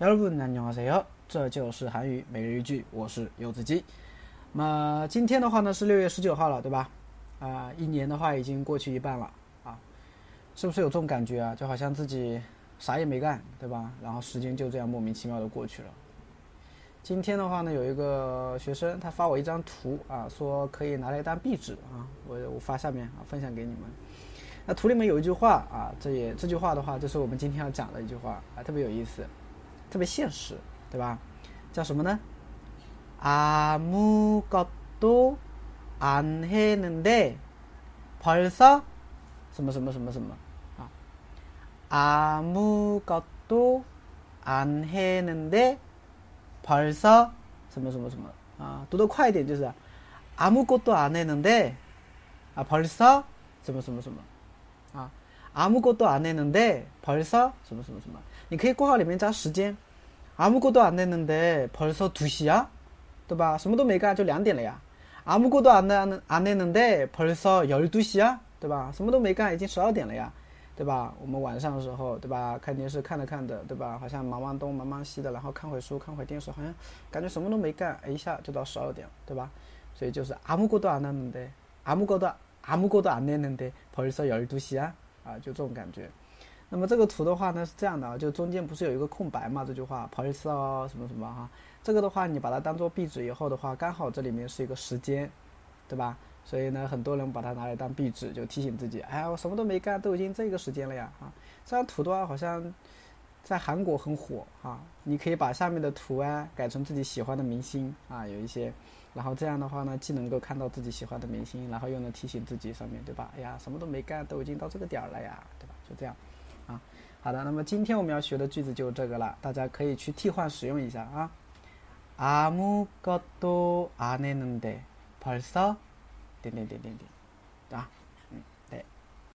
여러분 안녕하세요. 这就是韩语每日一句，我是柚子鸡。那么今天的话呢是六月十九号了，对吧？啊，一年的话已经过去一半了啊，是不是有这种感觉啊？就好像自己啥也没干，对吧？然后时间就这样莫名其妙的过去了。今天的话呢，有一个学生他发我一张图啊，说可以拿来当壁纸啊，我我发下面啊分享给你们。那图里面有一句话啊，这也这句话的话就是我们今天要讲的一句话啊，特别有意思。 特别现实，对吧？叫什么呢？아무것도안했는데벌써什么什么什么什么啊？아무것도안했는데벌써什么什么什么啊？读得快一点就是아무것도안했는데아벌써什么什么什么啊？아무것도안했는데벌써什么什么什么？你可以括号里面加时间。 아무것도안했는데벌써2시 야？ 对吧？什么都没干就两点了呀。아무것도안안안했는데벌써12시 야？ 对吧？什么都没干已经十二点了呀，对吧？我们晚上的时候，对吧？看电视看着看着，对吧？好像忙忙东忙忙西的，然后看会书看会电视，好像感觉什么都没干，一下就到十二点，对吧？所以就是아무것도안했는데아무것도아무것도안했는데벌써12시 야？ 啊，就这种感觉。 那么这个图的话呢是这样的啊，就中间不是有一个空白嘛？这句话，不好意思哦，什么什么哈，这个的话你把它当做壁纸以后的话，刚好这里面是一个时间，对吧？所以呢，很多人把它拿来当壁纸，就提醒自己，哎呀，我什么都没干，都已经这个时间了呀啊！这张图的话好像在韩国很火啊，你可以把下面的图啊改成自己喜欢的明星啊，有一些，然后这样的话呢，既能够看到自己喜欢的明星，然后又能提醒自己上面对吧？哎呀，什么都没干，都已经到这个点儿了呀，对吧？就这样。啊，好的，那么今天我们要学的句子就这个了，大家可以去替换使用一下啊。아무것도안했는데벌써点点点点点，啊。